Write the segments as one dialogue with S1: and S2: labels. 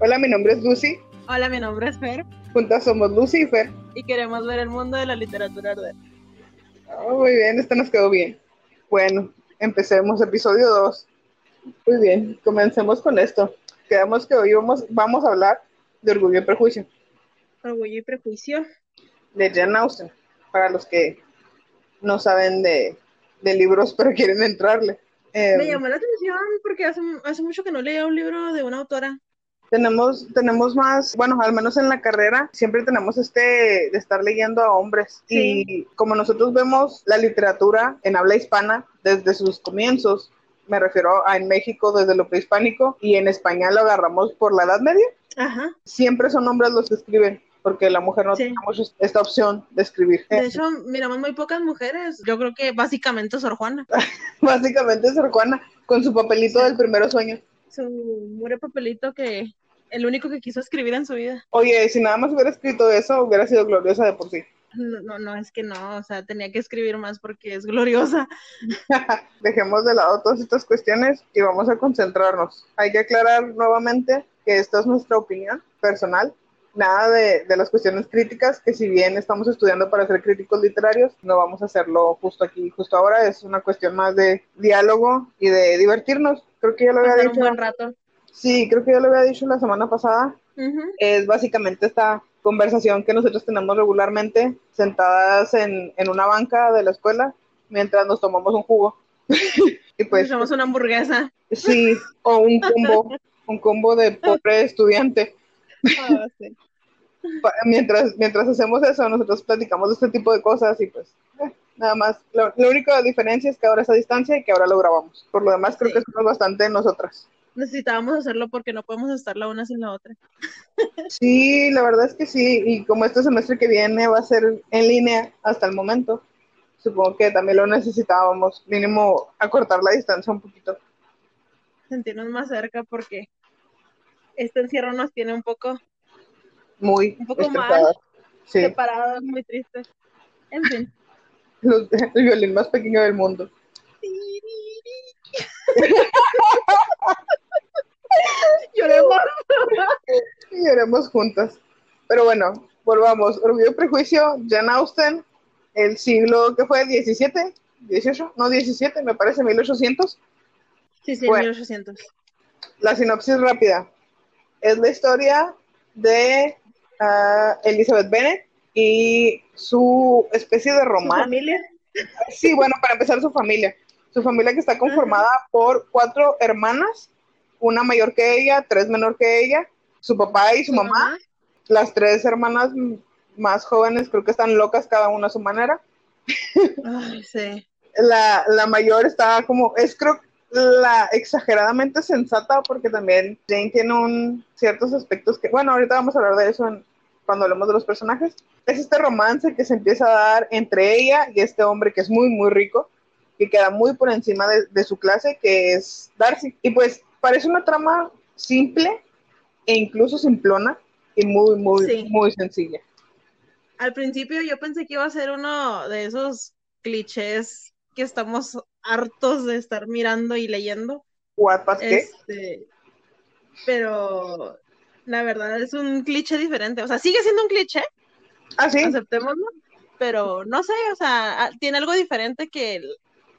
S1: Hola, mi nombre es Lucy.
S2: Hola, mi nombre es Fer.
S1: Juntas somos Lucy y Fer.
S2: Y queremos ver el mundo de la literatura arder.
S1: Oh, muy bien, esto nos quedó bien. Bueno, empecemos episodio 2. Muy bien, comencemos con esto. Quedamos que hoy vamos, vamos a hablar de Orgullo y Prejuicio.
S2: Orgullo y Prejuicio.
S1: De Jane Austen, para los que no saben de, de libros pero quieren entrarle.
S2: Me em, llamó la atención porque hace, hace mucho que no leía un libro de una autora.
S1: Tenemos, tenemos más, bueno, al menos en la carrera, siempre tenemos este de estar leyendo a hombres. Y como nosotros vemos la literatura en habla hispana desde sus comienzos, me refiero a en México desde lo prehispánico y en España lo agarramos por la Edad Media.
S2: Ajá.
S1: Siempre son hombres los que escriben porque la mujer no tiene esta opción de escribir.
S2: De hecho, miramos muy pocas mujeres. Yo creo que básicamente Sor Juana.
S1: básicamente Sor Juana, con su papelito del primero sueño.
S2: Su mure papelito que el único que quiso escribir en su vida.
S1: Oye, si nada más hubiera escrito eso, hubiera sido gloriosa de por sí.
S2: No, no, no, es que no, o sea, tenía que escribir más porque es gloriosa.
S1: Dejemos de lado todas estas cuestiones y vamos a concentrarnos. Hay que aclarar nuevamente que esta es nuestra opinión personal nada de, de, las cuestiones críticas, que si bien estamos estudiando para ser críticos literarios, no vamos a hacerlo justo aquí, justo ahora, es una cuestión más de diálogo y de divertirnos. Creo que ya lo había dicho.
S2: Un buen rato.
S1: Sí, creo que ya lo había dicho la semana pasada. Es básicamente esta conversación que nosotros tenemos regularmente sentadas en, en una banca de la escuela mientras nos tomamos un jugo.
S2: y pues, tomamos una hamburguesa.
S1: Sí, o un combo, un combo de pobre estudiante. Ah, sí mientras, mientras hacemos eso, nosotros platicamos de este tipo de cosas y pues eh, nada más. Lo, la única diferencia es que ahora es a distancia y que ahora lo grabamos. Por lo demás, creo que somos bastante nosotras.
S2: Necesitábamos hacerlo porque no podemos estar la una sin la otra.
S1: Sí, la verdad es que sí. Y como este semestre que viene va a ser en línea hasta el momento, supongo que también lo necesitábamos, mínimo acortar la distancia un poquito.
S2: Sentirnos más cerca porque este encierro nos tiene un poco
S1: muy
S2: un poco mal, sí. separados, muy tristes. En fin.
S1: el violín más pequeño del mundo.
S2: Lloremos.
S1: Lloremos juntas. Pero bueno, volvamos. Orgullo y Prejuicio, Jane Austen, el siglo que fue 17, 18, no 17, me parece 1800.
S2: Sí, sí, 1800.
S1: La sinopsis rápida. Es la historia de a Elizabeth Bennet y su especie de romance.
S2: familia?
S1: Sí, bueno, para empezar su familia. Su familia que está conformada por cuatro hermanas, una mayor que ella, tres menor que ella, su papá y su mamá. Las tres hermanas más jóvenes creo que están locas cada una a su manera.
S2: Ay, sí.
S1: La, la mayor está como, es creo la exageradamente sensata porque también Jane tiene un ciertos aspectos que, bueno, ahorita vamos a hablar de eso en, cuando hablamos de los personajes. Es este romance que se empieza a dar entre ella y este hombre que es muy, muy rico, que queda muy por encima de, su clase, que es Darcy. Y pues parece una trama simple e incluso simplona y muy, muy, muy sencilla.
S2: Al principio yo pensé que iba a ser uno de esos clichés que estamos hartos de estar mirando y leyendo.
S1: ¿What,
S2: este, pero la verdad es un cliché diferente. O sea, sigue siendo un cliché.
S1: Ah, sí.
S2: Aceptémoslo. Pero no sé, o sea, tiene algo diferente que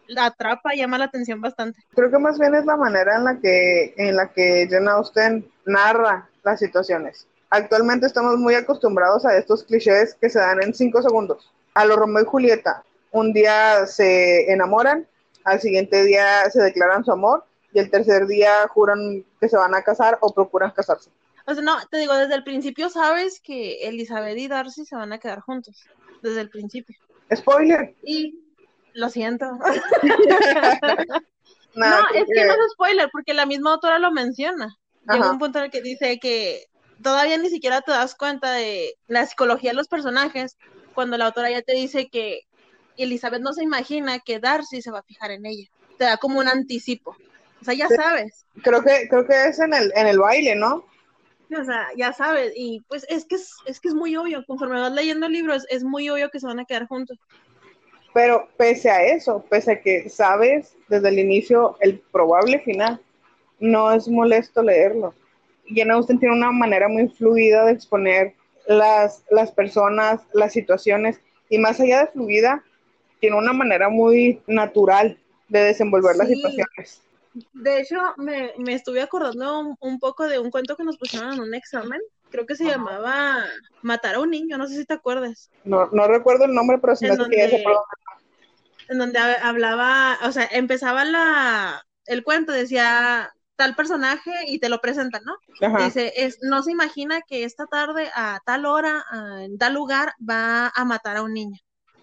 S2: la atrapa y llama la atención bastante.
S1: Creo que más bien es la manera en la que, en la que Jane Austen narra las situaciones. Actualmente estamos muy acostumbrados a estos clichés que se dan en cinco segundos. A lo Romeo y Julieta, un día se enamoran, al siguiente día se declaran su amor y el tercer día juran que se van a casar o procuran casarse.
S2: O sea, no, te digo, desde el principio sabes que Elizabeth y Darcy se van a quedar juntos. Desde el principio.
S1: Spoiler.
S2: Y lo siento. no, es que no es spoiler, porque la misma autora lo menciona. Llega un punto en el que dice que todavía ni siquiera te das cuenta de la psicología de los personajes cuando la autora ya te dice que Elizabeth no se imagina que Darcy se va a fijar en ella. Te da como un anticipo. O sea, ya sabes.
S1: Creo que, creo que es en el, en el baile, ¿no?
S2: O sea, ya sabes, y pues es que es, es que es muy obvio, conforme vas leyendo el libro, es, muy obvio que se van a quedar juntos.
S1: Pero pese a eso, pese a que sabes desde el inicio el probable final, no es molesto leerlo. Jane Austen tiene una manera muy fluida de exponer las, las personas, las situaciones, y más allá de fluida, tiene una manera muy natural de desenvolver las situaciones.
S2: De hecho, me, estuve acordando un, poco de un cuento que nos pusieron en un examen. Creo que se llamaba Matar a un niño, no sé si te acuerdas.
S1: No, no recuerdo el nombre, pero sí me
S2: donde, En donde hablaba, o sea, empezaba la, el cuento, decía tal personaje y te lo presentan, ¿no? Dice, es, no se imagina que esta tarde a tal hora, en tal lugar, va a matar a un niño.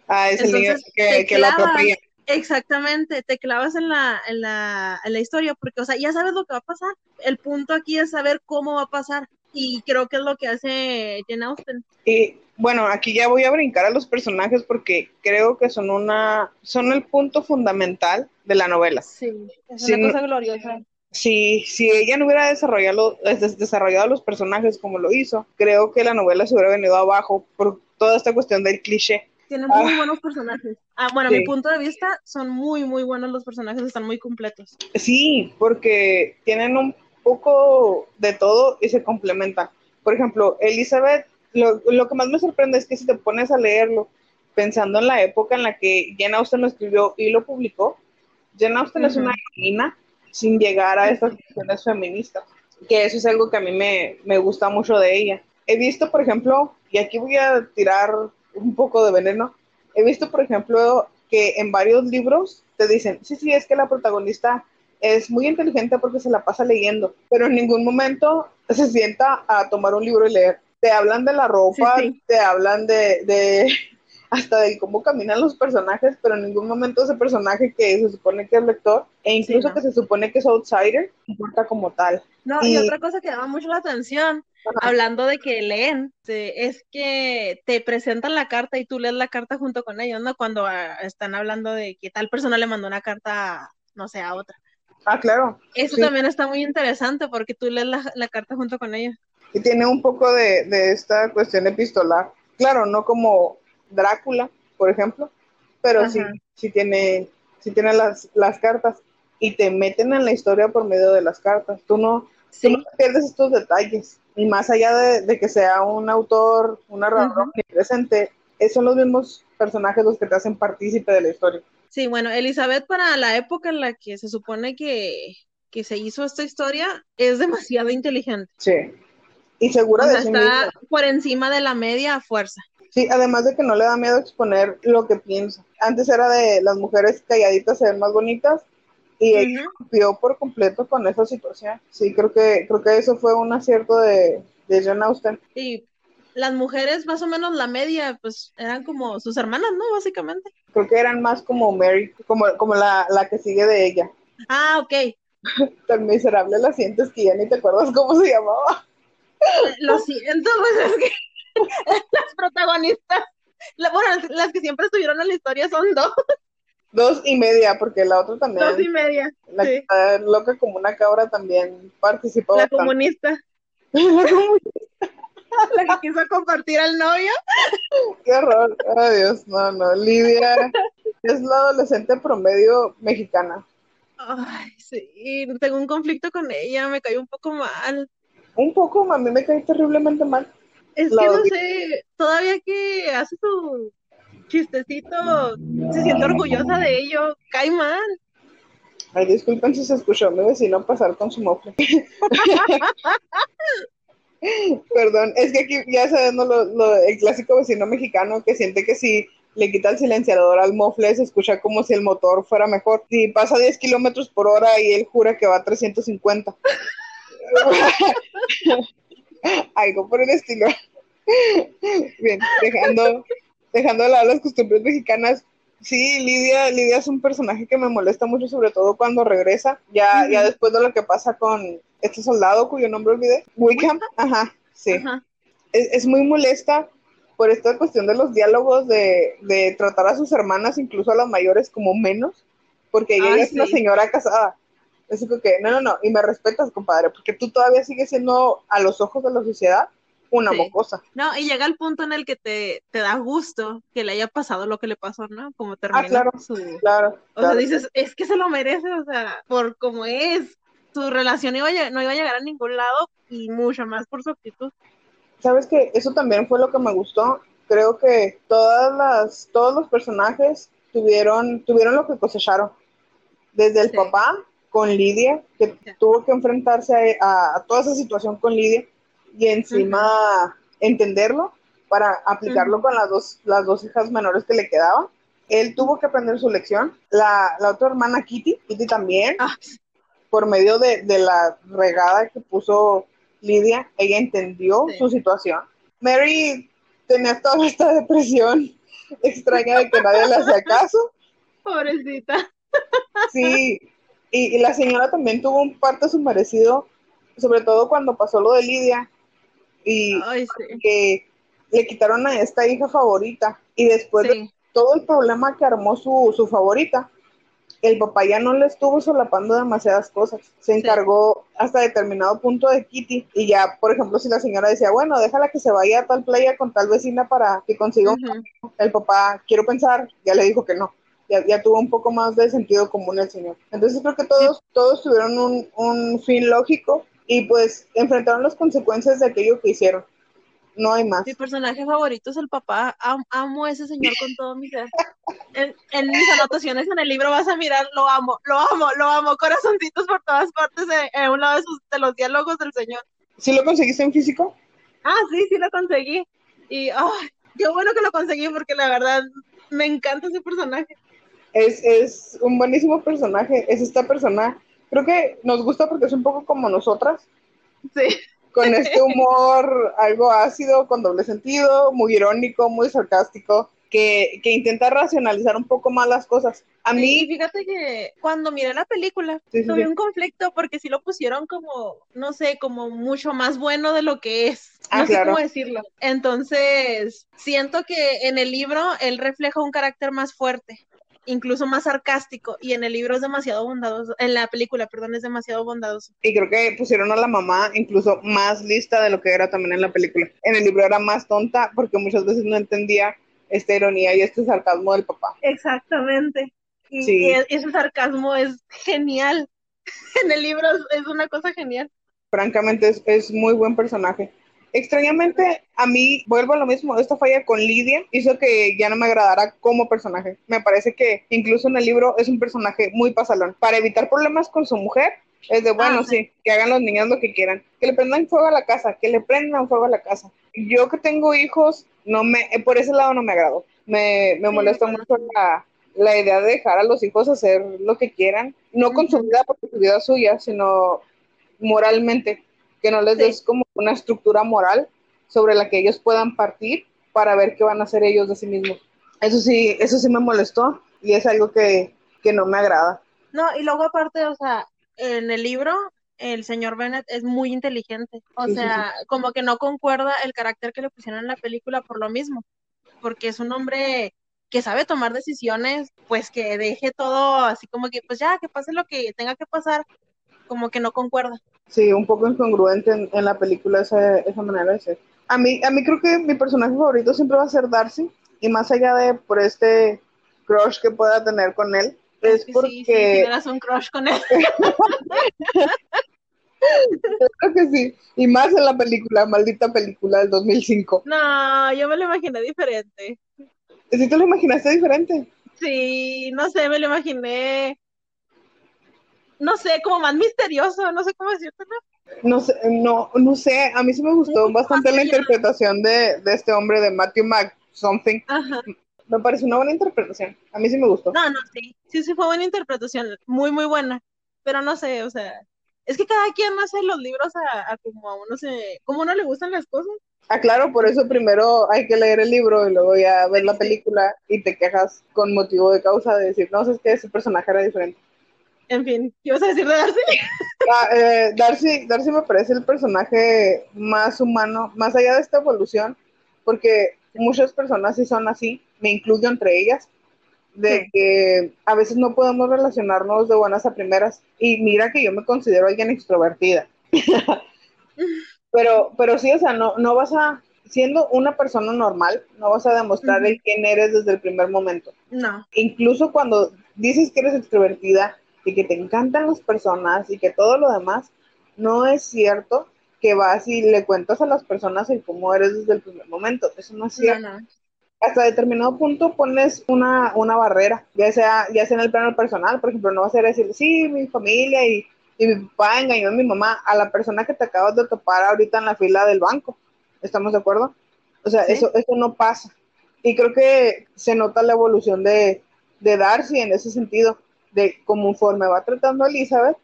S1: Ah, es el niño que, que lo atropella.
S2: Exactamente, te clavas en la, en, la, en la historia porque, o sea, ya sabes lo que va a pasar. El punto aquí es saber cómo va a pasar y creo que es lo que hace Jane Austen.
S1: Y bueno, aquí ya voy a brincar a los personajes porque creo que son una, son el punto fundamental de la novela.
S2: Sí, es una cosa gloriosa.
S1: Si, si ella no hubiera desarrollado, desarrollado los personajes como lo hizo, creo que la novela se hubiera venido abajo por toda esta cuestión del cliché.
S2: Tienen muy ah. buenos personajes. Ah, bueno, a mi punto de vista, son muy, muy buenos los personajes, están muy completos.
S1: Sí, porque tienen un poco de todo y se complementan. Por ejemplo, Elizabeth, lo, que más me sorprende es que si te pones a leerlo, pensando en la época en la que Jane Austen lo escribió y lo publicó, Jane Austen es una heroína sin llegar a estas cuestiones feministas, que eso es algo que a mí me, me gusta mucho de ella. He visto, por ejemplo, y aquí voy a tirar un poco de veneno. He visto, por ejemplo, que en varios libros te dicen, sí, sí, es que la protagonista es muy inteligente porque se la pasa leyendo, pero en ningún momento se sienta a tomar un libro y leer. Te hablan de la ropa, te hablan de, de, hasta de cómo caminan los personajes, pero en ningún momento ese personaje que se supone que es lector, e incluso que se supone que es outsider, importa como tal.
S2: No, y otra cosa que llama mucho la atención hablando de que leen, es que te presentan la carta y tú lees la carta junto con ellos, ¿no? Cuando ah, están hablando de que tal persona le mandó una carta, no sé, a otra.
S1: Ah, claro.
S2: Eso también está muy interesante porque tú lees la, carta junto con ellos.
S1: Y tiene un poco de, esta cuestión epistolar. Claro, no como Drácula, por ejemplo, pero sí, sí tiene, sí tiene las, las cartas y te meten en la historia por medio de las cartas. Tú no, tú no pierdes estos detalles y más allá de, que sea un autor, un narrador presente, son los mismos personajes los que te hacen partícipe de la historia.
S2: Sí, bueno, Elizabeth para la época en la que se supone que, se hizo esta historia es demasiado inteligente.
S1: Sí. Y segura de sí
S2: está por encima de la media a fuerza.
S1: Sí, además de que no le da miedo exponer lo que piensa. Antes era de las mujeres calladitas se ven más bonitas y ella rompió por completo con esa situación. Sí, creo que, creo que eso fue un acierto de, de John Austen.
S2: Y las mujeres, más o menos la media, pues eran como sus hermanas, ¿no? Básicamente.
S1: Creo que eran más como Mary, como, como la, la que sigue de ella.
S2: Ah, ok.
S1: Tan miserable la sientes que ya ni te acuerdas cómo se llamaba.
S2: Lo siento, pues es que las protagonistas, bueno, las que siempre estuvieron en la historia son dos.
S1: Dos y media, porque la otra también.
S2: Dos y media.
S1: La que está loca como una cabra también participó.
S2: La comunista. la comunista. la que quiso compartir al novio.
S1: Qué horror. Dios, no, no. Lidia es la adolescente promedio mexicana.
S2: Ay, sí, tengo un conflicto con ella, me cayó un poco mal.
S1: Un poco, a mí me cae terriblemente mal.
S2: Es que no sé, todavía que hace su chistecito, se siente orgullosa de ello, cae mal.
S1: Ay, disculpen si se escuchó mi vecino pasar con su mofle. Perdón, es que aquí ya sabemos lo, el clásico vecino mexicano que siente que si le quita el silenciador al mofle se escucha como si el motor fuera mejor. Si pasa 10 kilómetros por hora y él jura que va a 350. Algo por el estilo. Bien, dejando dejando de lado las costumbres mexicanas, sí, Lidia, Lidia es un personaje que me molesta mucho, sobre todo cuando regresa, ya, ya después de lo que pasa con este soldado cuyo nombre olvidé, Wickham, ajá, sí. Es, muy molesta por esta cuestión de los diálogos, de, tratar a sus hermanas, incluso a las mayores, como menos, porque ella es una señora casada. Es que, no, no, no, y me respetas, compadre, porque tú todavía sigues siendo a los ojos de la sociedad una mocosa.
S2: No, y llega el punto en el que te, te, da gusto que le haya pasado lo que le pasó, ¿no? Como ah, termina
S1: claro,
S2: su...
S1: Claro,
S2: O sea, dices, es que se lo merece, o sea, por como es. su relación no iba a llegar a ningún lado y mucho más por su actitud.
S1: Sabes que eso también fue lo que me gustó. Creo que todas las, todos los personajes tuvieron, tuvieron lo que cosecharon. Desde el papá con Lidia, que tuvo que enfrentarse a, toda esa situación con Lidia y encima entenderlo para aplicarlo con las dos, las dos hijas menores que le quedaban. Él tuvo que aprender su lección. La, otra hermana, Kitty, Kitty también, ah. por medio de, la regada que puso Lidia, ella entendió su situación. Mary tenía toda esta depresión extraña de que nadie le hacía caso.
S2: Pobrecita.
S1: Sí, y, la señora también tuvo un parto su merecido, sobre todo cuando pasó lo de Lidia y que le quitaron a esta hija favorita y después de todo el problema que armó su, su favorita, el papá ya no le estuvo solapando demasiadas cosas. Se encargó hasta determinado punto de Kitty. Y ya, por ejemplo, si la señora decía, bueno, déjala que se vaya a tal playa con tal vecina para que consiga un el papá, quiero pensar, ya le dijo que no. Ya, ya, tuvo un poco más de sentido común el señor. Entonces creo que todos, todos tuvieron un, un fin lógico y pues enfrentaron las consecuencias de aquello que hicieron no hay más.
S2: Mi personaje favorito es el papá. amo a ese señor con todo mi ser. En, mis anotaciones en el libro vas a mirar, lo amo, lo amo, lo amo. Corazoncitos por todas partes en un lado de, sus, de, los diálogos del señor.
S1: ¿Sí lo conseguiste en físico?
S2: Ah, sí, sí lo conseguí. Y qué bueno que lo conseguí porque la verdad me encanta ese personaje.
S1: Es, es un buenísimo personaje. Es esta persona, creo que nos gusta porque es un poco como nosotras.
S2: Sí
S1: con este humor algo ácido, con doble sentido, muy irónico, muy sarcástico, que, que intenta racionalizar un poco más las cosas. A mí...
S2: fíjate que cuando miré la película, tuve un conflicto porque sí lo pusieron como, no sé, como mucho más bueno de lo que es. Ah, no sé cómo decirlo. Entonces, siento que en el libro él refleja un carácter más fuerte incluso más sarcástico y en el libro es demasiado bondadoso, en la película, perdón, es demasiado bondadoso.
S1: Y creo que pusieron a la mamá incluso más lista de lo que era también en la película. En el libro era más tonta porque muchas veces no entendía esta ironía y este sarcasmo del papá.
S2: Exactamente. Y, ese sarcasmo es genial. en el libro es, una cosa genial.
S1: Francamente es, es muy buen personaje. Extrañamente, a mí, vuelvo a lo mismo, esta falla con Lidia hizo que ya no me agradara como personaje. Me parece que incluso en el libro es un personaje muy pasalón. Para evitar problemas con su mujer, es de, bueno, ah, sí. que hagan los niños lo que quieran. Que le prendan fuego a la casa, que le prendan fuego a la casa. Yo que tengo hijos, no me, eh, por ese lado no me agrado. Me, me molesta mucho la, la, idea de dejar a los hijos hacer lo que quieran, no con su vida porque su vida es suya, sino moralmente que no les des como una estructura moral sobre la que ellos puedan partir para ver qué van a hacer ellos de sí mismos. Eso sí, eso sí me molestó y es algo que, no me agrada.
S2: No, y luego aparte, o sea, en el libro el señor Bennett es muy inteligente, o sea, como que no concuerda el carácter que le pusieron en la película por lo mismo, porque es un hombre que sabe tomar decisiones, pues que deje todo así como que, pues ya, que pase lo que tenga que pasar, como que no concuerda.
S1: Sí, un poco incongruente en, la película esa, esa manera de ser. A mí, a mí creo que mi personaje favorito siempre va a ser Darcy, y más allá de por este crush que pueda tener con él, es, porque... Sí,
S2: tienes un crush con él.
S1: creo que sí, y más en la película, maldita película del 2005.
S2: No, yo me lo imaginé diferente.
S1: ¿Sí te lo imaginaste diferente?
S2: Sí, no sé, me lo imaginé no sé, como más misterioso, no sé cómo decirte,
S1: ¿no? sé, no, no sé, a mí sí me gustó bastante la interpretación de, este hombre de Matthew Mac something. Me parece una buena interpretación. A mí sí me gustó.
S2: No, no, sí. Sí, sí fue buena interpretación. Muy, muy buena. Pero no sé, o sea, es que cada quien hace los libros a, como a uno se, como a uno le gustan las cosas.
S1: Ah, claro, por eso primero hay que leer el libro y luego ya ver la película y te quejas con motivo de causa de decir, no, es que ese personaje era diferente.
S2: En fin, ¿qué ibas a decir de Darcy?
S1: Ah, eh, Darcy, Darcy me parece el personaje más humano, más allá de esta evolución, porque muchas personas sí son así, me incluyo entre ellas, de que a veces no podemos relacionarnos de buenas a primeras. Y mira que yo me considero alguien extrovertida. pero, pero sí, o sea, no, no vas a, siendo una persona normal, no vas a demostrar el quién eres desde el primer momento.
S2: No.
S1: Incluso cuando dices que eres extrovertida, y que te encantan las personas y que todo lo demás, no es cierto que vas y le cuentas a las personas el cómo eres desde el primer momento. Eso no es cierto. Hasta determinado punto pones una, una barrera, ya sea, ya sea en el plano personal, por ejemplo, no vas a decir, sí, mi familia y, y mi papá engañó a mi mamá, a la persona que te acabas de topar ahorita en la fila del banco. ¿Estamos de acuerdo? O sea, eso, eso no pasa. Y creo que se nota la evolución de, de Darcy en ese sentido, de conforme va tratando a Elizabeth,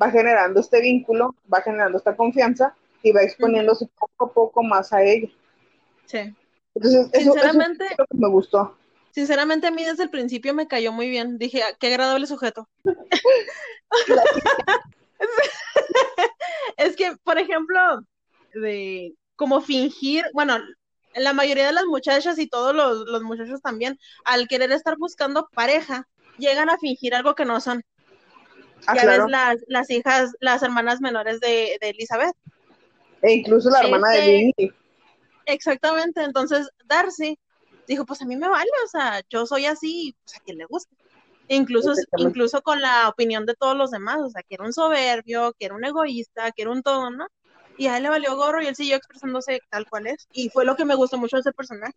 S1: va generando este vínculo, va generando esta confianza y va exponiéndose poco a poco más a ella.
S2: Sí.
S1: Entonces, eso, sinceramente, es lo que me gustó.
S2: Sinceramente, a mí desde el principio me cayó muy bien. Dije, ah, qué agradable sujeto. es que, por ejemplo, de como fingir, bueno, la mayoría de las muchachas y todos los, muchachos también, al querer estar buscando pareja, llegan a fingir algo que no son. Ah, ya ves las, las, hijas, las hermanas menores de, Elizabeth.
S1: E incluso la hermana de Lily. Este,
S2: exactamente, entonces Darcy dijo, pues a mí me vale, o sea, yo soy así, pues a quien le guste. Incluso, incluso con la opinión de todos los demás, o sea, que era un soberbio, que era un egoísta, que era un todo, ¿no? y a él le valió gorro y él siguió expresándose tal cual es. Y fue lo que me gustó mucho de ese personaje.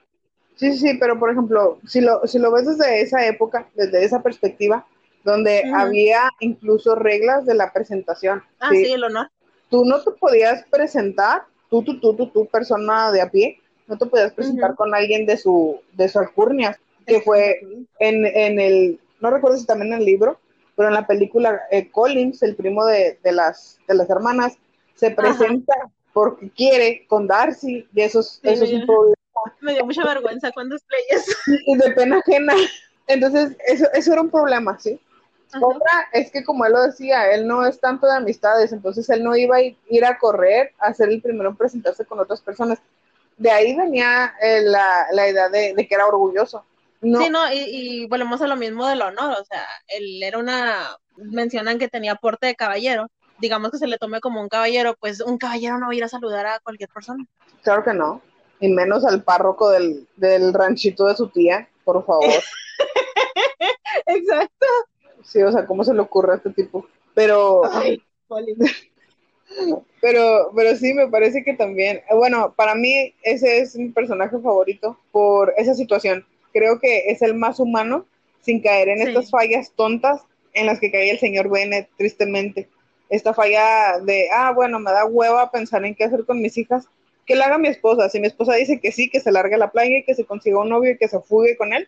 S1: Sí, sí, pero por ejemplo, si lo, si lo ves desde esa época, desde esa perspectiva, donde había incluso reglas de la presentación.
S2: Ah, sí, el honor.
S1: Tú no te podías presentar, tú, tú, tú, tú, tú, persona de a pie, no te podías presentar con alguien de su, de su alcurnia, que fue en, en el, no recuerdo si también en el libro, pero en la película eh, Collins, el primo de, de, las, de las hermanas, se presenta porque quiere con Darcy y eso, es un problema.
S2: Me dio mucha vergüenza cuando estrellas.
S1: Y de pena ajena. Entonces, eso, eso era un problema, ¿sí? Otra es que, como él lo decía, él no es tanto de amistades, entonces él no iba a ir a correr a ser el primero en presentarse con otras personas. De ahí venía eh, la, la, idea de, que era orgulloso.
S2: No. Sí, no, y, y, volvemos a lo mismo del honor, o sea, él era una, mencionan que tenía porte de caballero, digamos que se le tome como un caballero, pues un caballero no va a ir a saludar a cualquier persona.
S1: Claro que no, y menos al párroco del, ranchito de su tía, por favor.
S2: Exacto.
S1: Sí, o sea, ¿cómo se le ocurre a este tipo? Pero... pero, pero sí, me parece que también, bueno, para mí ese es mi personaje favorito por esa situación. Creo que es el más humano sin caer en estas fallas tontas en las que cae el señor Bennett, tristemente esta falla de, ah, bueno, me da hueva pensar en qué hacer con mis hijas, que la haga mi esposa. Si mi esposa dice que sí, que se largue a la playa y que se consiga un novio y que se fugue con él,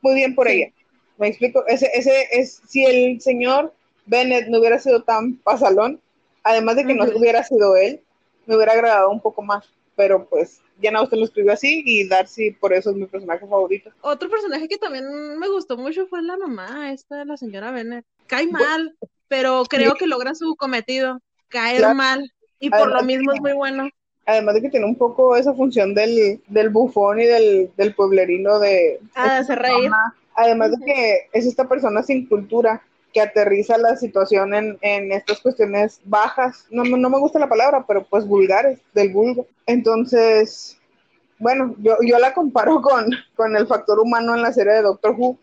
S1: muy bien por ella. Me explico, ese, ese es, si el señor Bennett no hubiera sido tan pasalón, además de que no hubiera sido él, me hubiera agradado un poco más, pero pues ya no usted lo escribió así y Darcy por eso es mi personaje favorito.
S2: Otro personaje que también me gustó mucho fue la mamá, esta de la señora Bennett. Cae mal, pero creo que logra su cometido, caer mal, y por lo mismo es muy bueno.
S1: Además de que tiene un poco esa función del, del bufón y del, del pueblerino de...
S2: Ah, de hacer reír.
S1: Además de que es esta persona sin cultura que aterriza la situación en, en estas cuestiones bajas, no, no me gusta la palabra, pero pues vulgares, del vulgo. Entonces, bueno, yo, yo la comparo con, con el factor humano en la serie de Doctor Who.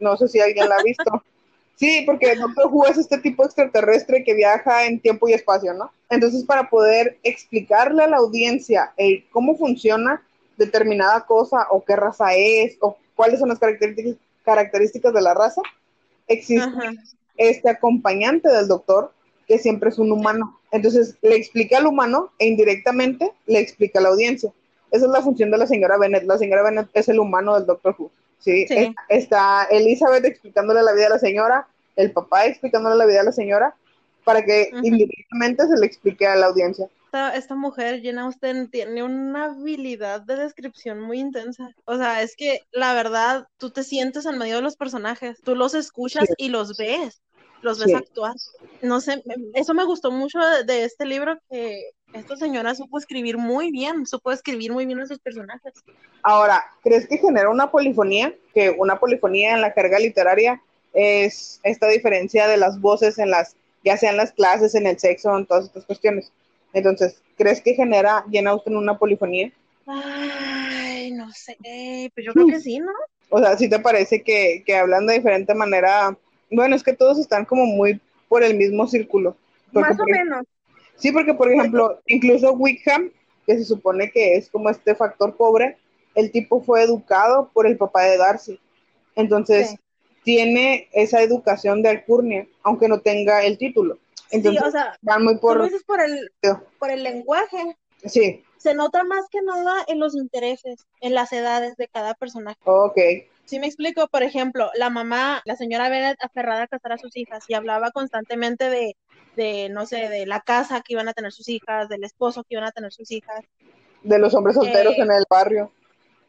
S1: No sé si alguien la ha visto. Sí, porque Doctor Who es este tipo extraterrestre que viaja en tiempo y espacio, ¿no? Entonces, para poder explicarle a la audiencia cómo funciona determinada cosa o qué raza es o cuáles son las características, características de la raza, existe este acompañante del doctor que siempre es un humano. Entonces, le explica al humano e indirectamente le explica a la audiencia. Esa es la función de la señora Bennett. La señora Bennett es el humano del Doctor Who. ¿Sí? está Elizabeth explicándole la vida a la señora, el papá explicándole la vida a la señora, para que indirectamente se le explique a la audiencia.
S2: Esta, mujer, Jane Austen, tiene una habilidad de descripción muy intensa. O sea, es que la verdad, tú te sientes en medio de los personajes, tú los escuchas y los ves, los ves actuar. No sé, eso me gustó mucho de, este libro, que esta señora supo escribir muy bien, supo escribir muy bien a sus personajes.
S1: Ahora, ¿crees que genera una polifonía? Que una polifonía en la carga literaria es esta diferencia de las voces en las, ya sean las clases, en el sexo, en todas estas cuestiones. Entonces, ¿crees que genera Jane Austen una polifonía?
S2: Ay, no sé, pues yo creo que sí, ¿no?
S1: O sea, ¿sí te parece que, que hablan de diferente manera Bueno, es que todos están como muy por el mismo círculo.
S2: Más o menos.
S1: Sí, porque por ejemplo, incluso Wickham, que se supone que es como este factor pobre, el tipo fue educado por el papá de Darcy. Entonces, tiene esa educación de alcurnia, aunque no tenga el título. Entonces,
S2: sí, o sea, van muy por... por el, por el lenguaje.
S1: Sí.
S2: Se nota más que nada en los intereses, en las edades de cada personaje.
S1: Ok.
S2: Si me explico, por ejemplo, la mamá, la señora Bennett aferrada a casar a sus hijas y hablaba constantemente de, de, no sé, de la casa que iban a tener sus hijas, del esposo que iban a tener sus hijas.
S1: De los hombres solteros eh, en el barrio.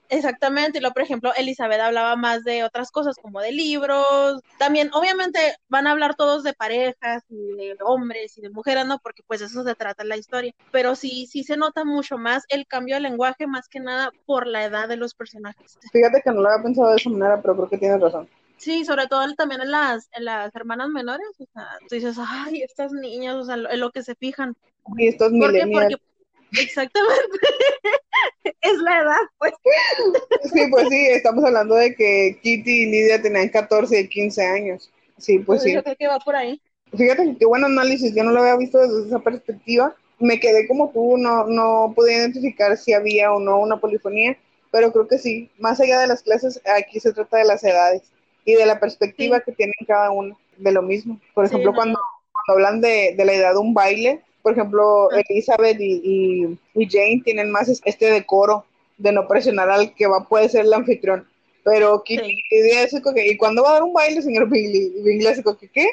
S2: Exactamente, y luego, por ejemplo, Elizabeth hablaba más de otras cosas como de libros, también obviamente van a hablar todos de parejas y de hombres y de mujeres, ¿no? Porque pues eso se trata en la historia, pero sí, sí se nota mucho más el cambio de lenguaje más que nada por la edad de los personajes.
S1: Fíjate que no lo había pensado de esa manera, pero creo que tienes razón.
S2: Sí, sobre todo también en las, en las hermanas menores, o sea, tú dices, ay, estas niñas, o sea, en lo que se fijan.
S1: Y estos millennials.
S2: Exactamente. es la edad, pues.
S1: Sí, pues sí, estamos hablando de que Kitty y Lidia tenían 14 y 15 años. Sí, pues, sí.
S2: Yo creo que va por ahí.
S1: Fíjate qué buen análisis, yo no lo había visto desde esa perspectiva. Me quedé como tú, no, no pude identificar si había o no una polifonía, pero creo que sí. Más allá de las clases, aquí se trata de las edades y de la perspectiva que tienen cada uno de lo mismo. Por ejemplo, cuando, cuando, hablan de, de la edad de un baile, por ejemplo, Elizabeth y, Jane tienen más este decoro de no presionar al que va puede ser el anfitrión. Pero Kitty sí. ¿y cuándo va a dar un baile, señor Bingley? Y que, ¿qué?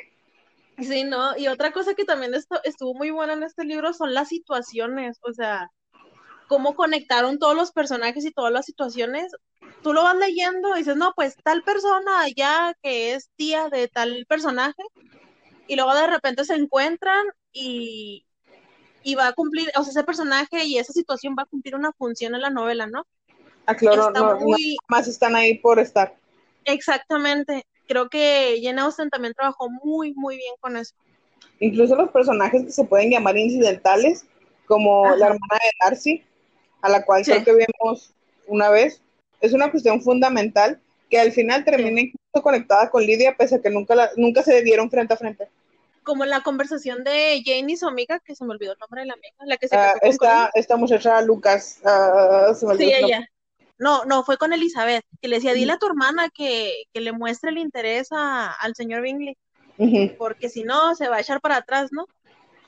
S2: Sí, no, y otra cosa que también esto, estuvo muy buena en este libro son las situaciones, o sea, cómo conectaron todos los personajes y todas las situaciones. Tú lo vas leyendo y dices, no, pues tal persona ya que es tía de tal personaje, y luego de repente se encuentran y, y va a cumplir, o sea, ese personaje y esa situación va a cumplir una función en la novela, ¿no?
S1: Ah, claro, no, más están ahí por estar.
S2: Exactamente. Creo que Jane Austen también trabajó muy, muy bien con eso.
S1: Incluso los personajes que se pueden llamar incidentales, como la hermana de Darcy, a la cual creo que vimos una vez, es una cuestión fundamental que al final termina incluso conectada con Lidia, pese a que nunca, la, nunca se dieron frente a frente
S2: como la conversación de Jane y su amiga, que se me olvidó el nombre de la amiga, la que se
S1: uh, esta, esta muchacha Lucas, uh, se me olvidó
S2: Sí, ella. No, no, fue con Elizabeth, que le decía, dile a tu hermana que, que le muestre el interés a, al señor Bingley, porque si no, se va a echar para atrás, ¿no?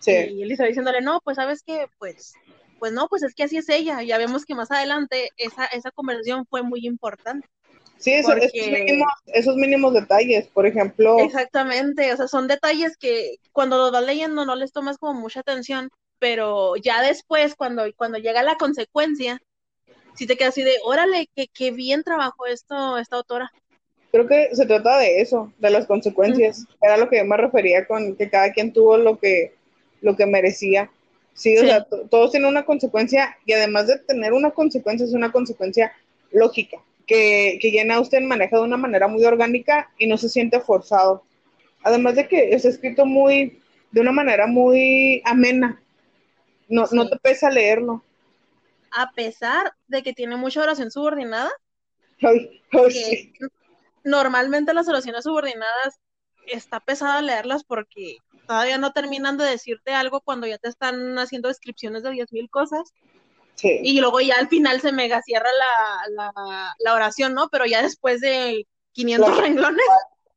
S2: Sí. Y Elizabeth diciéndole, no, pues sabes que, pues, pues no, pues es que así es ella. Ya vemos que más adelante esa, esa conversación fue muy importante.
S1: Sí, esos, mínimos, esos, mínimos, detalles, por ejemplo.
S2: Exactamente, o sea, son detalles que cuando los vas leyendo no les tomas como mucha atención, pero ya después, cuando, cuando llega la consecuencia, sí te quedas así de, órale, que, qué bien trabajó esto esta autora.
S1: Creo que se trata de eso, de las consecuencias. Era lo que yo me refería con que cada quien tuvo lo que, lo que merecía. Sí, o sea, todos tienen una consecuencia y además de tener una consecuencia, es una consecuencia lógica que, que Jane Austen maneja de una manera muy orgánica y no se siente forzado. Además de que es escrito muy, de una manera muy amena. No, no te pesa leerlo.
S2: A pesar de que tiene mucha oración subordinada. Normalmente las oraciones subordinadas está pesada leerlas porque todavía no terminan de decirte algo cuando ya te están haciendo descripciones de 10.000 cosas. Y luego ya al final se mega cierra la, la, oración, ¿no? Pero ya después de 500 renglones,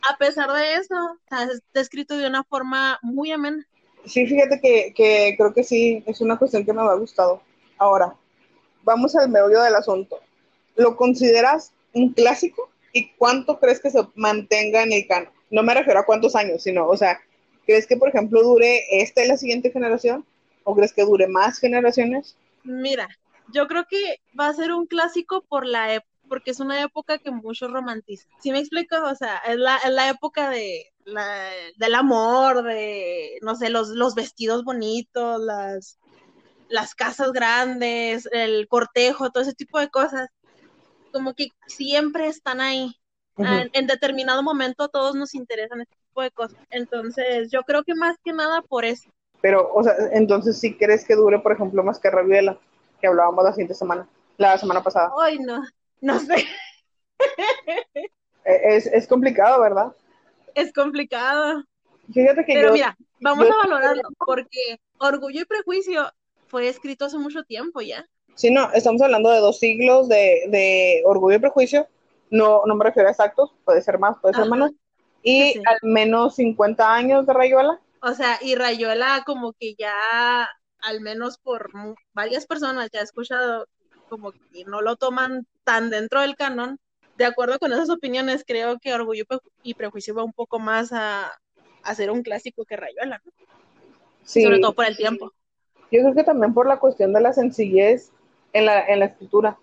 S2: a pesar de eso, está escrito de una forma muy amena.
S1: Sí, fíjate que, que creo que sí, es una cuestión que me ha gustado. Ahora, vamos al meollo del asunto. ¿Lo consideras un clásico? ¿Y cuánto crees que se mantenga en el canon? No me refiero a cuántos años, sino, o sea, ¿crees que, por ejemplo, dure esta y la siguiente generación? ¿O crees que dure más generaciones?
S2: Mira, yo creo que va a ser un clásico por la época porque es una época que muchos romantizan. ¿Sí me explico? O sea, es la, es la época de, la, del amor, de, no sé, los, los vestidos bonitos, las, las casas grandes, el cortejo, todo ese tipo de cosas. Como que siempre están ahí. en, en, determinado momento a todos nos interesan ese tipo de cosas. Entonces, yo creo que más que nada por eso.
S1: Pero, o sea, entonces sí crees que dure, por ejemplo, más que Rabiela, que hablábamos la siguiente semana, la semana pasada.
S2: Ay, no, no sé.
S1: E, es, es complicado, ¿verdad?
S2: Es complicado.
S1: Fíjate que
S2: Pero mira, vamos a valorarlo, porque Orgullo y Prejuicio fue escrito hace mucho tiempo ya.
S1: Sí, no, estamos hablando de dos siglos de, de Orgullo y Prejuicio. No, no me refiero a exactos, puede ser más, puede ser menos. Y al menos 50 años de Rayuela.
S2: O sea, y Rayuela como que ya, al menos por varias personas ya he escuchado, como que no lo toman tan dentro del canon. De acuerdo con esas opiniones, creo que Orgullo y Prejuicio va un poco más a, hacer un clásico que Rayuela, Sí. Sobre todo por el tiempo.
S1: Yo creo que también por la cuestión de la sencillez en la, en la escritura.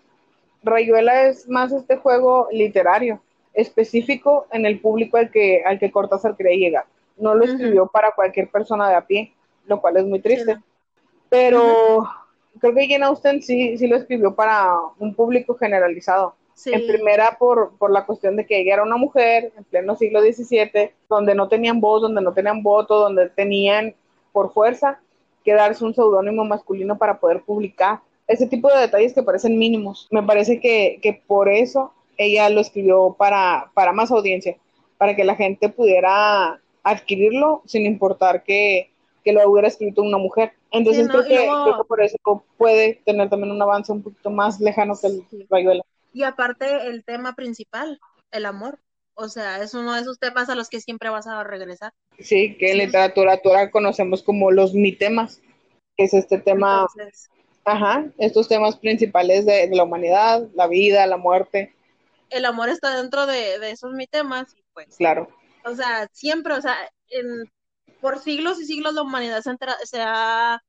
S1: Rayuela es más este juego literario, específico en el público al que, al que Cortázar quería llegar. No lo escribió para cualquier persona de a pie, lo cual es muy triste. Pero creo que Jane Austen sí, sí lo escribió para un público generalizado. En primera, por, por la cuestión de que ella era una mujer en pleno siglo XVII, donde no tenían voz, donde no tenían voto, donde tenían por fuerza que darse un seudónimo masculino para poder publicar. Ese tipo de detalles que parecen mínimos. Me parece que, que por eso ella lo escribió para, para más audiencia, para que la gente pudiera adquirirlo sin importar que, que lo hubiera escrito una mujer. Entonces creo, que, por eso puede tener también un avance un poquito más lejano que el Rayuela.
S2: Y aparte el tema principal, el amor. O sea, es uno de esos temas a los que siempre vas a regresar.
S1: Sí, que en literatura conocemos como los mitemas, que es este tema, ajá, estos temas principales de, la humanidad, la vida, la muerte.
S2: El amor está dentro de, de esos mitemas y pues.
S1: Claro.
S2: O sea, siempre, o sea, en, por siglos y siglos la humanidad se, ha,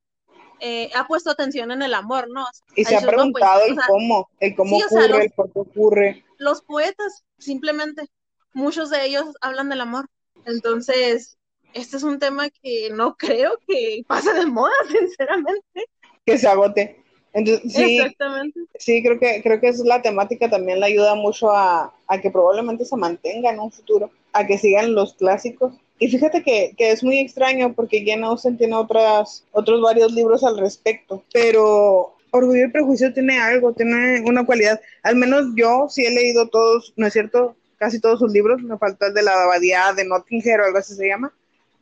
S2: eh, ha puesto atención en el amor, ¿no?
S1: y se ha pues, preguntado el cómo, el cómo ocurre, el por qué ocurre.
S2: Los poetas, simplemente, muchos de ellos hablan del amor. Entonces, este es un tema que no creo que pase de moda, sinceramente.
S1: Que se agote. Entonces, sí, Exactamente. Sí, creo que, creo que es la temática también le ayuda mucho a, a que probablemente se mantenga en un futuro, a que sigan los clásicos y fíjate que, que, es muy extraño porque Jane Austen tiene otras, otros varios libros al respecto, pero Orgullo y Prejuicio tiene algo, tiene una cualidad. Al menos yo sí he leído todos, ¿no es cierto? Casi todos sus libros, me falta el de la abadía de Notting Hill o algo así se llama.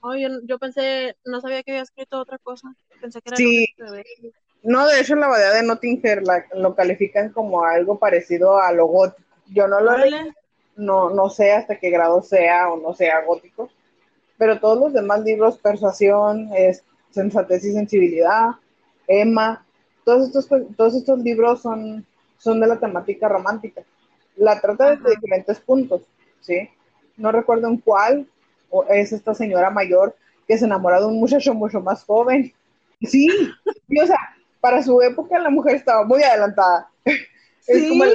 S2: Oh, yo, pensé, no sabía que había escrito otra cosa, pensé que era
S1: sí. No, de hecho la abadía de Notting Hill lo califican como algo parecido a lo gótico. Yo no lo leí, no, no sé hasta qué grado sea o no sea gótico, pero todos los demás libros, Persuasión, es, Sensatez y Sensibilidad, Emma, todos estos, todos estos libros son, son de la temática romántica. La trata desde diferentes puntos, ¿sí? No recuerdo en cuál, es esta señora mayor que se enamora de un muchacho mucho más joven. Sí, y, o sea, para su época la mujer estaba muy adelantada. Es como el,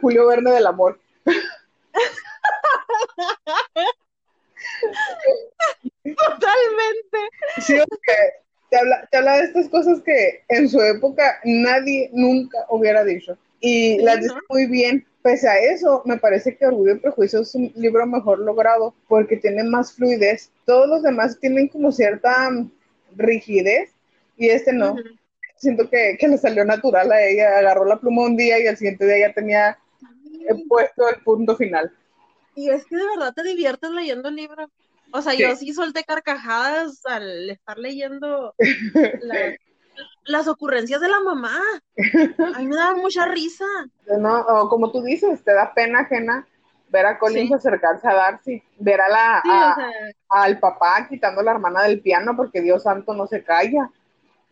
S1: Julio Verne del amor.
S2: Totalmente.
S1: Sí, te habla, te habla de estas cosas que en su época nadie nunca hubiera dicho. Y las dice muy bien. Pese a eso, me parece que Orgullo y Prejuicio es un libro mejor logrado porque tiene más fluidez. Todos los demás tienen como cierta rigidez y este no. Siento que, que, le salió natural a ella. Agarró la pluma un día y al siguiente día ya tenía puesto el punto final.
S2: Y es que de verdad te diviertes leyendo el libro. O sea, yo sí solté carcajadas al estar leyendo las ocurrencias de la mamá. A mí me daba mucha risa.
S1: No, como tú dices, te da pena ajena ver a Collins acercarse a Darcy, ver a la, al papá quitando a la hermana del piano porque Dios santo no se calla.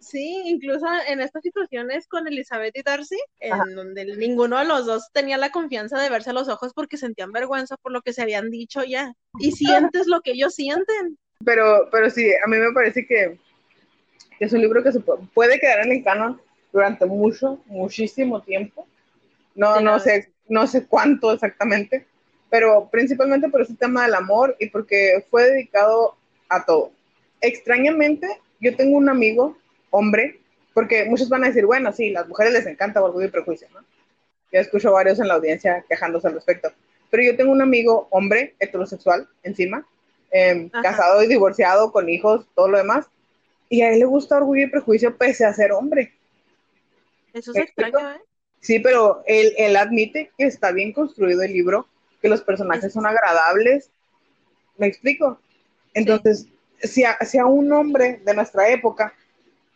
S2: Sí, incluso en estas situaciones con Elizabeth y Darcy, en donde ninguno de los dos tenía la confianza de verse a los ojos porque sentían vergüenza por lo que se habían dicho ya. Y sientes lo que ellos sienten.
S1: Pero, pero sí, a mí me parece que, es un libro que se puede, quedar en el canon durante mucho, muchísimo tiempo. No, no sé, no sé cuánto exactamente, pero principalmente por ese tema del amor y porque fue dedicado a todo. Extrañamente, yo tengo un amigo hombre, porque muchos van a decir, bueno, sí, las mujeres les encanta Orgullo y Prejuicio, ¿no? Yo escucho varios en la audiencia quejándose al respecto. Pero yo tengo un amigo hombre, heterosexual, encima, em, casado y divorciado, con hijos, todo lo demás, y a él le gusta Orgullo y Prejuicio pese a ser hombre.
S2: Eso es extraño, ¿eh?
S1: Sí, pero él, él admite que está bien construido el libro, que los personajes son agradables, ¿Me explico? Entonces, si, a, si, a, un hombre de nuestra época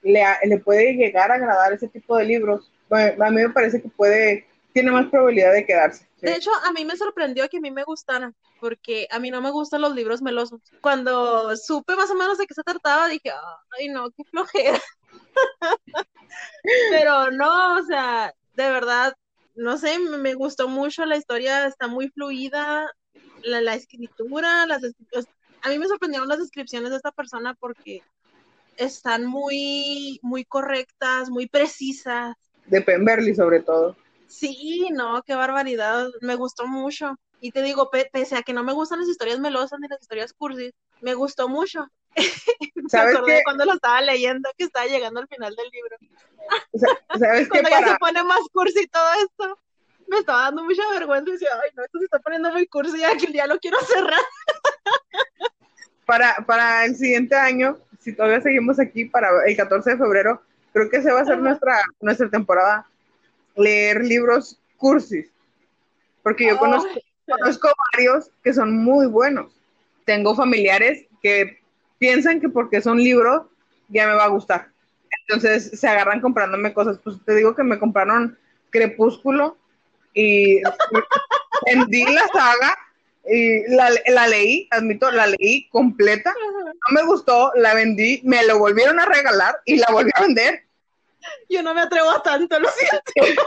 S1: le, puede llegar a agradar ese tipo de libros, a mí me parece que puede, tiene más probabilidad de quedarse.
S2: De hecho, a mí me sorprendió que a mí me gustaran, porque a mí no me gustan los libros melosos. Cuando supe más o menos de qué se trataba, dije, ay no, qué flojera. Pero no, o sea, de verdad, no sé, me gustó mucho, la historia está muy fluida, la, la escritura, las a mí me sorprendieron las descripciones de esta persona porque están muy, muy correctas, muy precisas.
S1: De Pemberley sobre todo.
S2: Sí, no, qué barbaridad, me gustó mucho. Y te digo, pese a que no me gustan las historias melosas ni las historias cursis, me gustó mucho. me acordé cuando lo estaba leyendo que estaba llegando al final del libro. ¿Sabes cuando ya se pone más cursi todo esto, me estaba dando mucha vergüenza y decía, ay, no, esto se está poniendo muy cursi, ya ya lo quiero cerrar.
S1: para, para el siguiente año, si todavía seguimos aquí para el 14 de febrero, creo que se va a ser nuestra, nuestra temporada, leer libros cursis, porque yo conozco, conozco varios que son muy buenos. Tengo familiares que piensan que porque son libros ya me va a gustar. Entonces se agarran comprándome cosas. Pues te digo que me compraron Crepúsculo y vendí la saga y la, la, leí, admito, la leí completa. No me gustó, la vendí, me lo volvieron a regalar y la volví a vender.
S2: Yo no me atrevo a tanto, lo siento.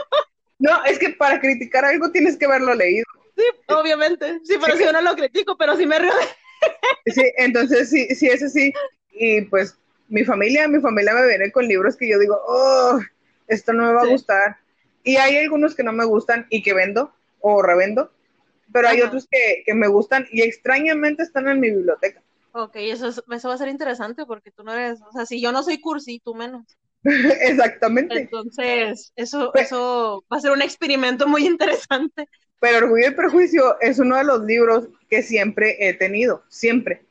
S1: No, es que para criticar algo tienes que haberlo leído.
S2: Sí, obviamente. Sí, pero si yo no lo critico, pero sí me río.
S1: Sí, entonces sí, sí es así. Y pues mi familia, mi familia me viene con libros que yo digo, oh, esto no me va a gustar. Y hay algunos que no me gustan y que vendo o revendo, pero hay otros que, que, me gustan y extrañamente están en mi biblioteca.
S2: Ok, eso, eso va a ser interesante porque tú no eres, o sea, si yo no soy cursi, tú menos.
S1: Exactamente.
S2: Entonces, eso, eso va a ser un experimento muy interesante.
S1: Pero Orgullo y Prejuicio es uno de los libros que siempre he tenido, siempre.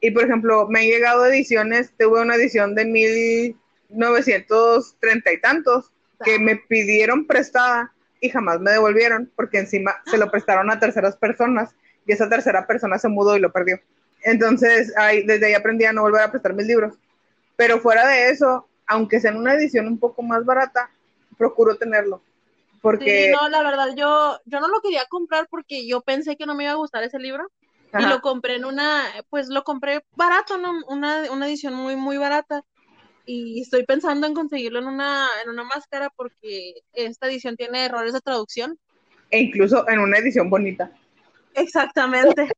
S1: Y por ejemplo, me han llegado ediciones, tuve una edición de 1930 y tantos que me pidieron prestada y jamás me devolvieron porque encima se lo prestaron a terceras personas y esa tercera persona se mudó y lo perdió. Entonces, ahí, desde ahí aprendí a no volver a prestar mis libros. Pero fuera de eso, aunque sea en una edición un poco más barata, procuro tenerlo. Porque...
S2: Sí, no, la verdad, yo, yo no lo quería comprar porque yo pensé que no me iba a gustar ese libro. Y lo compré en una, pues lo compré barato, ¿no? Una, una edición muy, muy barata y estoy pensando en conseguirlo en una, en una máscara porque esta edición tiene errores de traducción.
S1: E incluso en una edición bonita.
S2: Exactamente.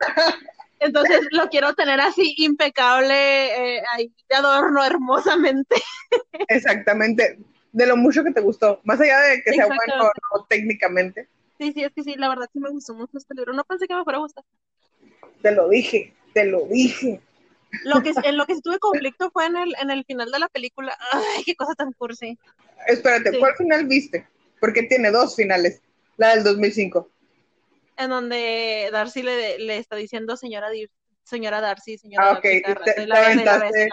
S2: Entonces lo quiero tener así impecable, eh, ahí de adorno hermosamente.
S1: Exactamente. De lo mucho que te gustó, más allá de que sea bueno o técnicamente.
S2: Sí, sí, es que sí, la verdad sí me gustó mucho este libro. No pensé que me fuera a gustar.
S1: Te lo dije, te lo dije.
S2: Lo que, en lo que tuve conflicto fue en el, en el final de la película. Ay, qué cosa tan cursi.
S1: Espérate, ¿cuál final viste? Porque tiene dos finales. La del 2005.
S2: En donde Darcy le, le está diciendo señora, señora Darcy, señora
S1: ah, ok. te, te, aventaste,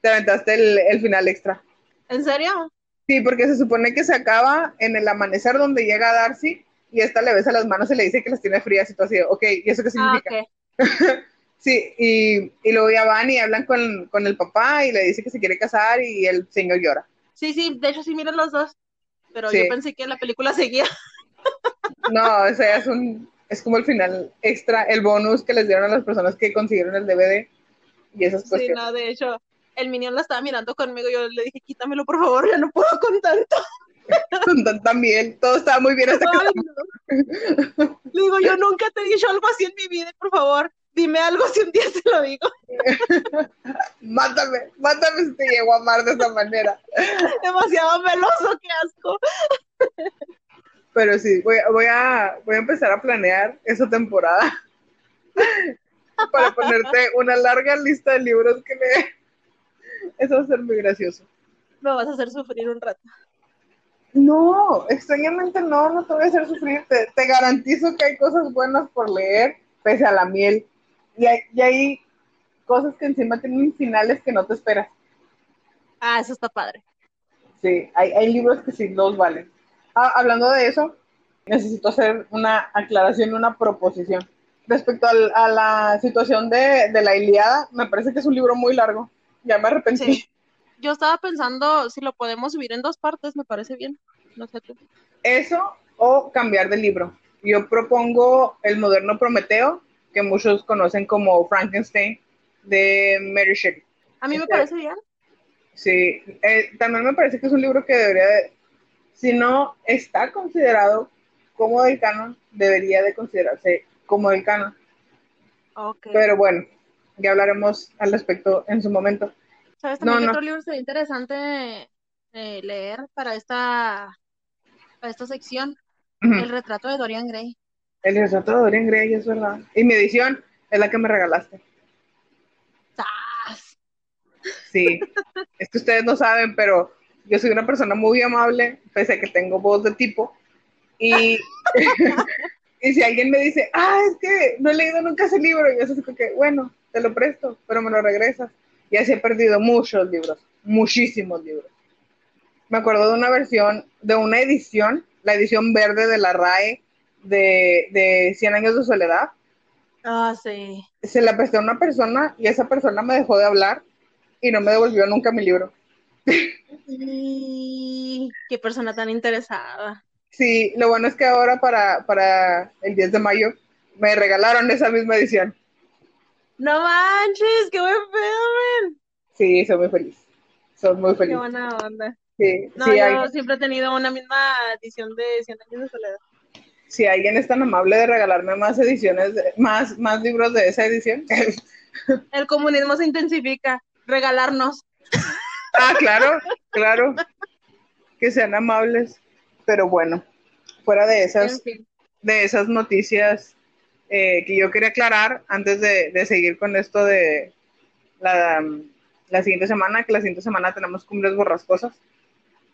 S1: te aventaste el, el final extra.
S2: ¿En serio?
S1: Sí, porque se supone que se acaba en el amanecer donde llega Darcy y esta le besa las manos y le dice que las tiene frías y todo así. Ok, ¿y eso qué ah, significa? Ah, Sí, y, y luego ya van y hablan con, con, el papá y le dice que se quiere casar y el señor llora.
S2: Sí, sí, de hecho sí miran los dos, pero yo pensé que la película seguía.
S1: No, o sea, es, un, es como el final extra, el bonus que les dieron a las personas que consiguieron el DVD y esas cosas.
S2: Sí, no, de hecho, el Minion la estaba mirando conmigo yo le dije, quítamelo por favor, ya no puedo con tanto.
S1: con tanta miel, todo estaba muy bien hasta que...
S2: Le digo, yo nunca te he dicho algo así en mi vida, por favor, dime algo si un día se lo digo.
S1: mátame, mátame si te llego a amar de esa manera.
S2: Demasiado meloso, qué asco.
S1: Pero sí, voy, voy, a, voy a empezar a planear esa temporada para ponerte una larga lista de libros que leer. Eso va a ser muy gracioso.
S2: Me vas a hacer sufrir un rato.
S1: No, extrañamente no, no te voy a hacer sufrir. Te, te garantizo que hay cosas buenas por leer, pese a la miel y hay, cosas que encima tienen finales que no te esperas.
S2: Ah, eso está padre.
S1: Sí, hay, libros que sí los valen. Ah, hablando de eso, necesito hacer una aclaración, una proposición. respecto a la situación de, la Iliada, me parece que es un libro muy largo. Ya me arrepentí.
S2: Yo estaba pensando si lo podemos subir en dos partes, me parece bien. No sé tú.
S1: Eso o cambiar de libro. Yo propongo el moderno Prometeo, que muchos conocen como Frankenstein, de Mary Shelley.
S2: A mí me este, parece bien.
S1: Sí, eh, también me parece que es un libro que debería, si no está considerado como del canon, debería de considerarse como del canon. Pero bueno, ya hablaremos al respecto en su momento.
S2: ¿Sabes también otro libro sería interesante eh, leer para esta, para esta sección? El retrato de Dorian Gray.
S1: El retrato de Dorian Gray, es verdad. Y mi edición es la que me regalaste. Sí, es que ustedes no saben, pero yo soy una persona muy amable, pese a que tengo voz de tipo. Y, y si alguien me dice, ah, es que no he leído nunca ese libro, yo sé que, bueno, te lo presto, pero me lo regresas. Y así he perdido muchos libros, muchísimos libros. Me acuerdo de una versión, de una edición, la edición verde de la RAE de, de 100 años de soledad.
S2: Ah, sí.
S1: Se la presté a una persona y esa persona me dejó de hablar y no me devolvió nunca mi libro.
S2: qué persona tan interesada.
S1: Sí, lo bueno es que ahora para, para el 10 de mayo me regalaron esa misma edición.
S2: No manches, qué buen pedo,
S1: Sí, soy muy feliz. Soy muy feliz.
S2: Qué buena onda.
S1: Sí,
S2: no, yo siempre he tenido una misma edición de Cien años de soledad.
S1: Si alguien es tan amable de regalarme más ediciones, más, más libros de esa edición.
S2: El comunismo se intensifica regalarnos.
S1: Ah, claro, claro. Que sean amables. Pero bueno, fuera de esas, de esas noticias eh, que yo quería aclarar antes de, seguir con esto de la, la, siguiente semana, que la siguiente semana tenemos cumbres borrascosas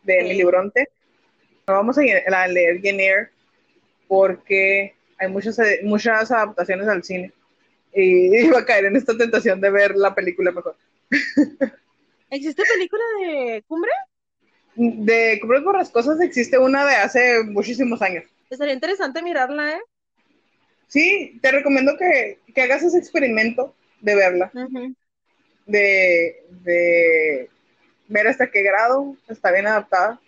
S1: de mi libronte. No vamos a, leer Guinea porque hay muchas, muchas adaptaciones al cine y iba a caer en esta tentación de ver la película mejor.
S2: ¿Existe película de Cumbre?
S1: De Cumbres Borrascosas existe una de hace muchísimos años.
S2: Estaría interesante mirarla, ¿eh?
S1: Sí, te recomiendo que, hagas ese experimento de verla. de, de, ver hasta qué grado está bien adaptada.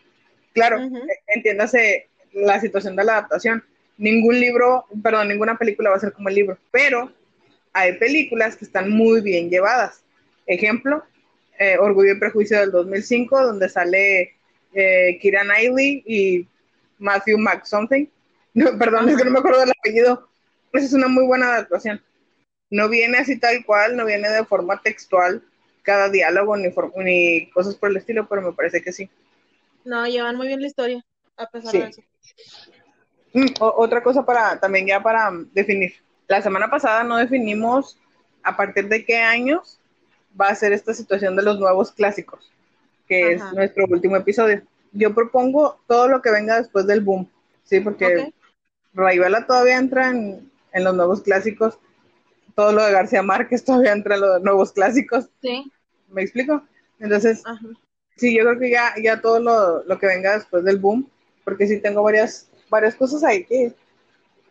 S1: Claro, entiéndase la situación de la adaptación. Ningún libro, perdón, ninguna película va a ser como el libro, pero hay películas que están muy bien llevadas. Ejemplo, eh, Orgullo y Prejuicio del 2005, donde sale eh, Kira Knightley y Matthew McSomething. No, perdón, es que no me acuerdo del apellido. Esa es una muy buena adaptación. No viene así tal cual, no viene de forma textual cada diálogo ni, ni cosas por el estilo, pero me parece que sí.
S2: No, llevan muy bien la historia, a pesar de eso.
S1: Otra cosa para también ya para definir. La semana pasada no definimos a partir de qué años va a ser esta situación de los nuevos clásicos, que es nuestro último episodio. Yo propongo todo lo que venga después del boom, ¿sí? Porque okay. todavía entra en, los nuevos clásicos, todo lo de García Márquez todavía entra en los nuevos clásicos.
S2: Sí.
S1: ¿Me explico? Entonces, sí, yo creo que ya, ya todo lo, que venga después del boom, porque sí tengo varias, varias cosas ahí que,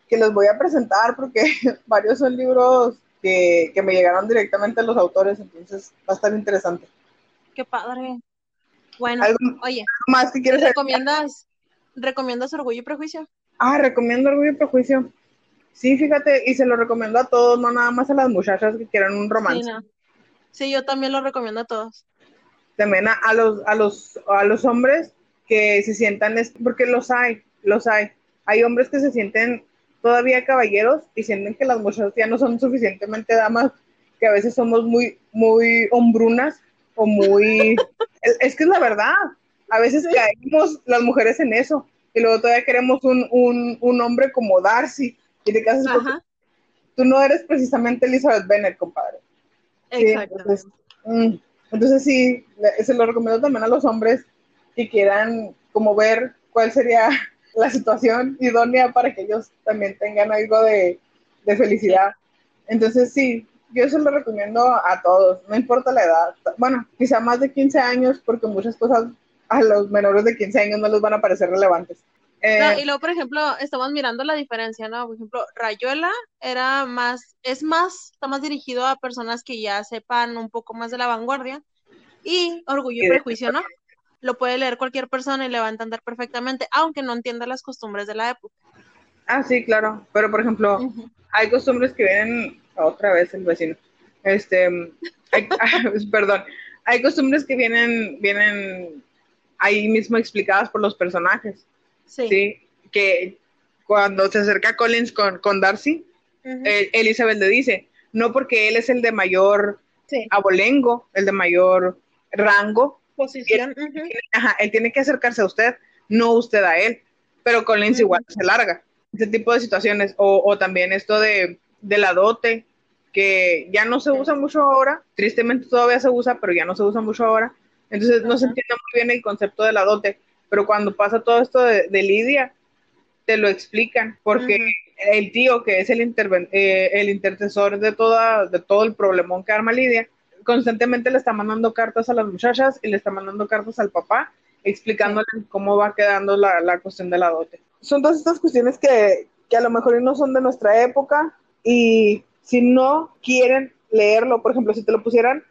S1: que les voy a presentar, porque varios son libros que, me llegaron directamente a los autores, entonces va a estar interesante.
S2: Qué padre. Bueno, oye,
S1: más que quieres
S2: ¿recomiendas, ¿recomiendas Orgullo y Prejuicio?
S1: Ah, recomiendo Orgullo y Prejuicio. Sí, fíjate, y se lo recomiendo a todos, no nada más a las muchachas que quieran un romance.
S2: Sí, yo también lo recomiendo a todos.
S1: También a, los, a, los, a los hombres que se sientan, porque los hay, los hay. Hay hombres que se sienten todavía caballeros y sienten que las mujeres ya no son suficientemente damas, que a veces somos muy, muy hombrunas o muy... es, que es la verdad, a veces caemos las mujeres en eso y luego todavía queremos un, un, un hombre como Darcy y te casas tú no eres precisamente Elizabeth Bennet, compadre.
S2: Exacto.
S1: Mm, entonces, sí, se lo recomiendo también a los hombres que quieran como ver cuál sería la situación idónea para que ellos también tengan algo de, felicidad. Entonces, sí, yo eso lo recomiendo a todos, no importa la edad. Bueno, quizá más de 15 años, porque muchas cosas a los menores de 15 años no les van a parecer relevantes.
S2: Eh, y luego, por ejemplo, estamos mirando la diferencia, ¿no? Por ejemplo, Rayuela era más, es más, está más dirigido a personas que ya sepan un poco más de la vanguardia. Y Orgullo y Prejuicio, ¿no? Lo puede leer cualquier persona y le va a entender perfectamente, aunque no entienda las costumbres de la época.
S1: Ah, sí, claro. Pero, por ejemplo, hay costumbres que vienen, otra vez el vecino, este, perdón, hay costumbres que vienen, vienen ahí mismo explicadas por los personajes. Sí. Que cuando se acerca Collins con, con Darcy, eh, Elizabeth le dice, no porque él es el de mayor abolengo, el de mayor rango,
S2: posición,
S1: él, ajá, él tiene que acercarse a usted, no usted a él, pero Collins igual se larga. Ese tipo de situaciones, o, o también esto de, de la dote, que ya no se usa mucho ahora, tristemente todavía se usa, pero ya no se usa mucho ahora, entonces no se entiende muy bien el concepto de la dote, pero cuando pasa todo esto de, Lidia, te lo explican, porque el tío, que es el, eh, el intercesor de, toda, de todo el problemón que arma Lidia, constantemente le está mandando cartas a las muchachas y le está mandando cartas al papá, explicándole cómo va quedando la, la, cuestión de la dote. Son todas estas cuestiones que, que a lo mejor no son de nuestra época y si no quieren leerlo, por ejemplo, si te lo pusieran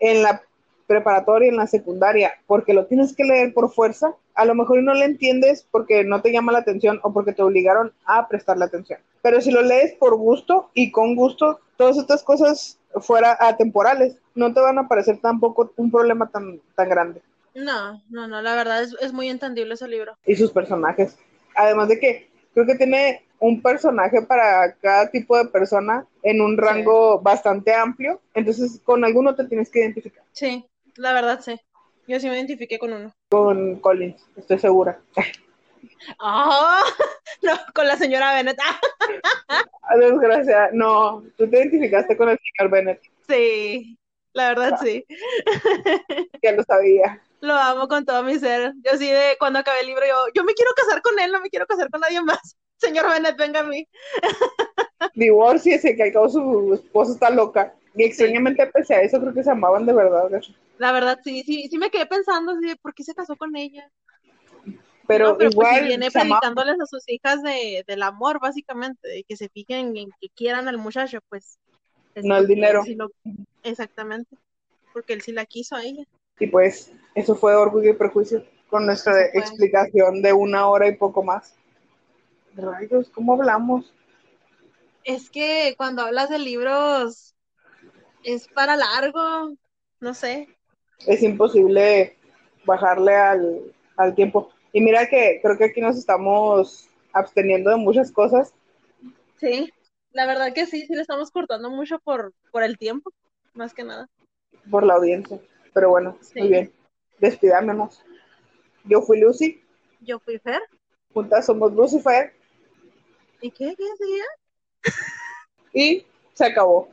S1: en la preparatoria, en la secundaria, porque lo tienes que leer por fuerza, a lo mejor no le entiendes porque no te llama la atención o porque te obligaron a prestarle atención. Pero si lo lees por gusto y con gusto, todas estas cosas fuera atemporales, no te van a parecer tampoco un problema tan, tan grande.
S2: No, no, no, la verdad es, es muy entendible ese libro.
S1: Y sus personajes. Además de que creo que tiene un personaje para cada tipo de persona en un rango bastante amplio, entonces con alguno te tienes que identificar.
S2: Sí, la verdad sí. Yo sí me identifiqué con uno.
S1: Con Collins, estoy segura.
S2: Oh, no, con la señora Bennett.
S1: Ah, desgracia, no, tú te identificaste con el señor Bennett.
S2: Sí, la verdad sí.
S1: Ya lo sabía.
S2: Lo amo con todo mi ser. Yo sí de cuando acabé el libro, yo, yo me quiero casar con él, no me quiero casar con nadie más. Señor Bennett, venga a mí.
S1: Divorciese, que al cabo su esposa está loca. Y extrañamente, pese a eso, creo que se amaban de verdad.
S2: La verdad, sí, sí, sí me quedé pensando, así, ¿por qué se casó con ella?
S1: Pero, pues, igual.
S2: viene predicándoles a sus hijas de, del amor, básicamente, de que se fijen en que quieran al muchacho, pues.
S1: No el dinero.
S2: exactamente. Porque él sí la quiso a ella.
S1: Y pues, eso fue Orgullo y Prejuicio, con nuestra explicación de una hora y poco más. Rayos, ¿cómo hablamos?
S2: Es que cuando hablas de libros es para largo, no sé.
S1: Es imposible bajarle al, al tiempo. Y mira que creo que aquí nos estamos absteniendo de muchas cosas.
S2: Sí, la verdad que sí, sí le estamos cortando mucho por, por el tiempo, más que nada.
S1: Por la audiencia. Pero bueno, muy bien. Despidámonos. Yo fui Lucy.
S2: Yo fui Fer.
S1: Juntas somos Lucifer.
S2: ¿Y qué? ¿Qué seguía?
S1: y se acabó.